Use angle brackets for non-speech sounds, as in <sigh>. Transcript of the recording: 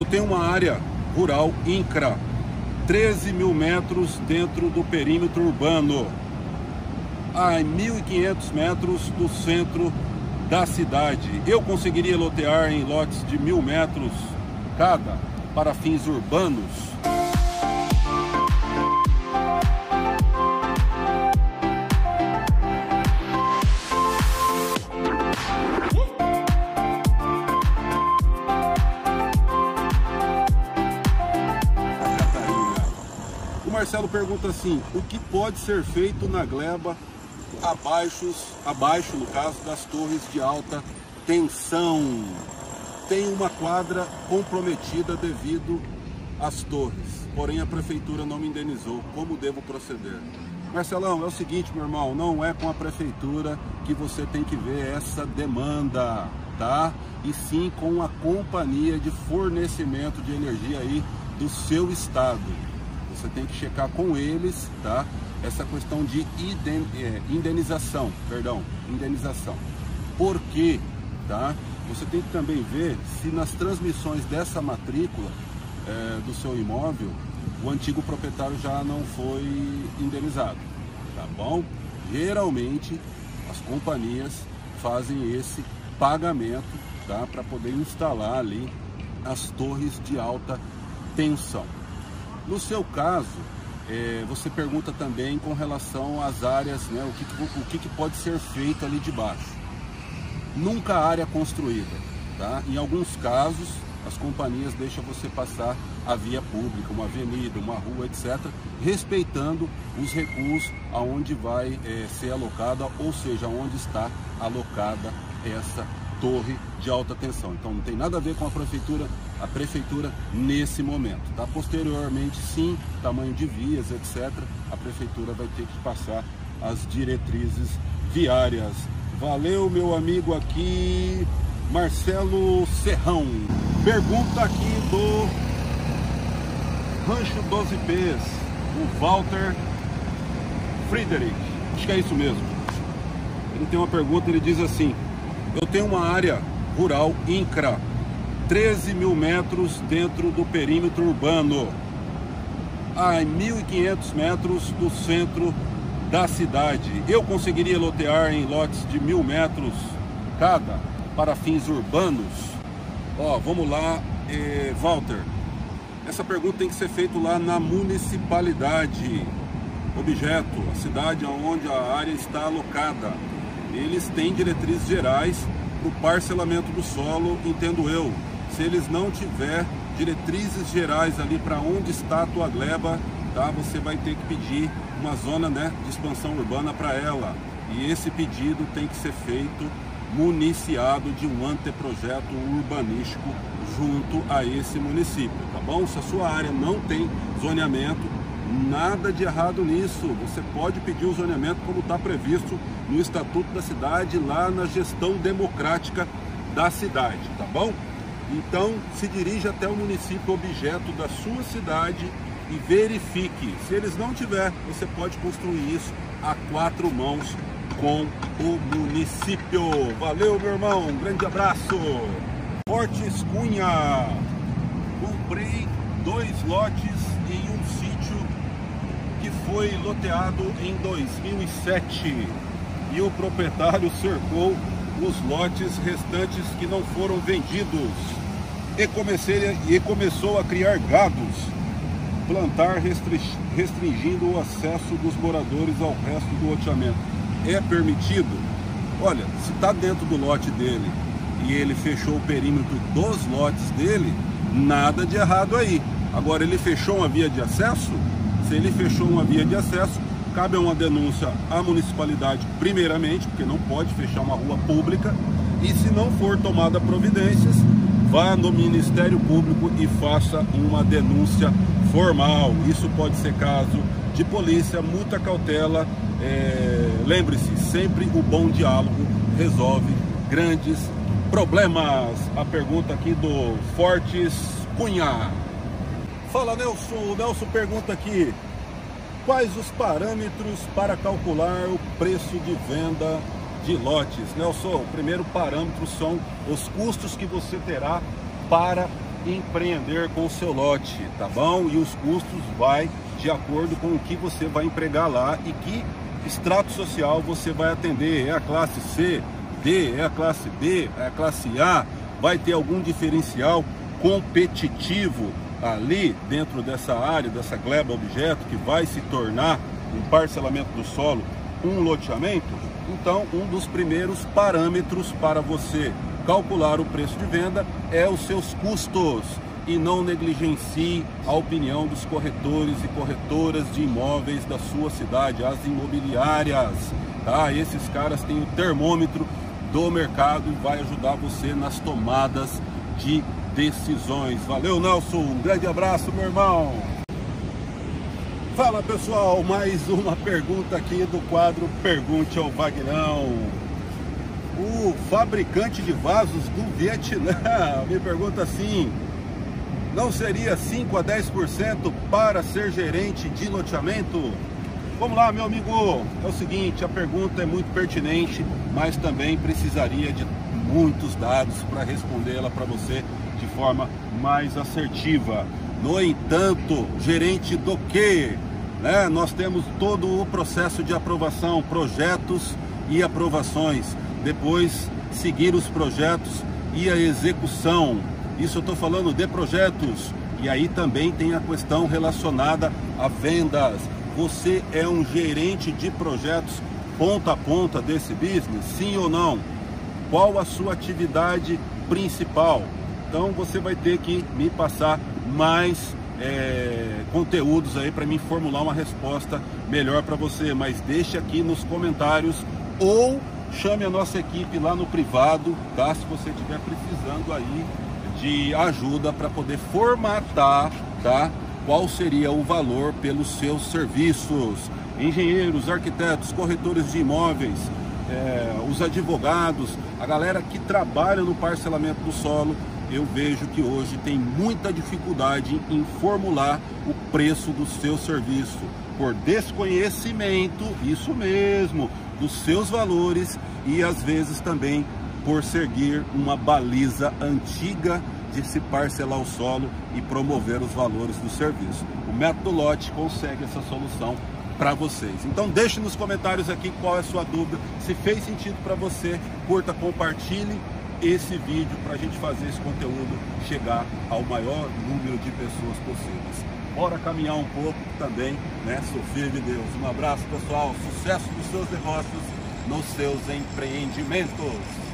Eu tenho uma área rural INCRA, 13 mil metros dentro do perímetro urbano, a 1.500 metros do centro da cidade. Eu conseguiria lotear em lotes de mil metros cada para fins urbanos? Marcelo pergunta assim: o que pode ser feito na gleba abaixo, abaixo no caso das torres de alta tensão? Tem uma quadra comprometida devido às torres, porém a prefeitura não me indenizou. Como devo proceder? Marcelão, é o seguinte, meu irmão, não é com a prefeitura que você tem que ver essa demanda, tá? E sim com a companhia de fornecimento de energia aí do seu estado. Você tem que checar com eles, tá? Essa questão de é, indenização, perdão, indenização. Por quê, tá? Você tem que também ver se nas transmissões dessa matrícula é, do seu imóvel o antigo proprietário já não foi indenizado, tá bom? Geralmente as companhias fazem esse pagamento, tá? Para poder instalar ali as torres de alta tensão. No seu caso, é, você pergunta também com relação às áreas, né, o, que, o que, que pode ser feito ali de baixo. Nunca área construída. Tá? Em alguns casos, as companhias deixam você passar a via pública, uma avenida, uma rua, etc., respeitando os recuos aonde vai é, ser alocada, ou seja, onde está alocada essa torre de alta tensão. Então não tem nada a ver com a prefeitura, a prefeitura nesse momento. Tá? Posteriormente, sim, tamanho de vias, etc. A prefeitura vai ter que passar as diretrizes viárias. Valeu, meu amigo aqui, Marcelo Serrão. Pergunta aqui do Rancho 12Ps, o Walter Friedrich. Acho que é isso mesmo. Ele tem uma pergunta, ele diz assim: Eu tenho uma área rural INCRA, 13 mil metros dentro do perímetro urbano, a 1.500 metros do centro da cidade. Eu conseguiria lotear em lotes de mil metros cada para fins urbanos? Ó, vamos lá, eh, Walter. Essa pergunta tem que ser feita lá na municipalidade. Objeto, a cidade onde a área está alocada. Eles têm diretrizes gerais para o parcelamento do solo, entendo eu. Se eles não tiver diretrizes gerais ali para onde está a tua gleba, tá? Você vai ter que pedir uma zona né, de expansão urbana para ela. E esse pedido tem que ser feito municiado de um anteprojeto urbanístico junto a esse município, tá bom? Se a sua área não tem zoneamento, nada de errado nisso. Você pode pedir o zoneamento como está previsto no Estatuto da Cidade, lá na gestão democrática da cidade, tá bom? Então, se dirija até o município objeto da sua cidade e verifique. Se eles não tiver, você pode construir isso a quatro mãos com o município. Valeu, meu irmão. Um grande abraço. Fortes Cunha. Comprei dois lotes em um sítio que foi loteado em 2007 e o proprietário cercou os lotes restantes que não foram vendidos e, comecei, e começou a criar gados, plantar restringindo o acesso dos moradores ao resto do loteamento é permitido? Olha, se está dentro do lote dele e ele fechou o perímetro dos lotes dele, nada de errado aí. Agora, ele fechou uma via de acesso? Se ele fechou uma via de acesso, cabe uma denúncia à municipalidade, primeiramente, porque não pode fechar uma rua pública, e se não for tomada providências, vá no Ministério Público e faça uma denúncia formal. Isso pode ser caso de polícia, multa cautela é, Lembre-se, sempre o bom diálogo resolve grandes problemas. A pergunta aqui do Fortes Cunha. Fala Nelson, o Nelson pergunta aqui: quais os parâmetros para calcular o preço de venda de lotes? Nelson, o primeiro parâmetro são os custos que você terá para empreender com o seu lote, tá bom? E os custos vai de acordo com o que você vai empregar lá e que extrato social você vai atender. É a classe C, D, é a classe B, é a classe A, vai ter algum diferencial competitivo ali dentro dessa área, dessa gleba objeto que vai se tornar um parcelamento do solo, um loteamento, então um dos primeiros parâmetros para você calcular o preço de venda é os seus custos e não negligencie a opinião dos corretores e corretoras de imóveis da sua cidade, as imobiliárias, tá? Esses caras têm o termômetro do mercado e vai ajudar você nas tomadas de decisões. Valeu, Nelson. Um grande abraço, meu irmão. Fala pessoal, mais uma pergunta aqui do quadro Pergunte ao Vagnão. O fabricante de vasos do Vietnã <laughs> me pergunta assim: não seria 5 a 10% para ser gerente de loteamento? Vamos lá, meu amigo. É o seguinte, a pergunta é muito pertinente, mas também precisaria de muitos dados para respondê-la para você de forma mais assertiva. No entanto, gerente do que? Né? Nós temos todo o processo de aprovação, projetos e aprovações. Depois, seguir os projetos e a execução. Isso eu estou falando de projetos. E aí também tem a questão relacionada a vendas. Você é um gerente de projetos ponta a ponta desse business? Sim ou não? Qual a sua atividade principal? Então você vai ter que me passar mais é, conteúdos aí para me formular uma resposta melhor para você. Mas deixe aqui nos comentários ou chame a nossa equipe lá no privado, tá? Se você estiver precisando aí de ajuda para poder formatar, tá? Qual seria o valor pelos seus serviços? Engenheiros, arquitetos, corretores de imóveis, é, os advogados, a galera que trabalha no parcelamento do solo, eu vejo que hoje tem muita dificuldade em formular o preço do seu serviço por desconhecimento, isso mesmo, dos seus valores e às vezes também por seguir uma baliza antiga de se parcelar o solo e promover os valores do serviço. O método lote consegue essa solução para vocês. Então deixe nos comentários aqui qual é a sua dúvida, se fez sentido para você, curta, compartilhe esse vídeo para a gente fazer esse conteúdo chegar ao maior número de pessoas possíveis. Bora caminhar um pouco também, né? Sou filho de Deus. Um abraço, pessoal. Sucesso nos seus negócios, nos seus empreendimentos.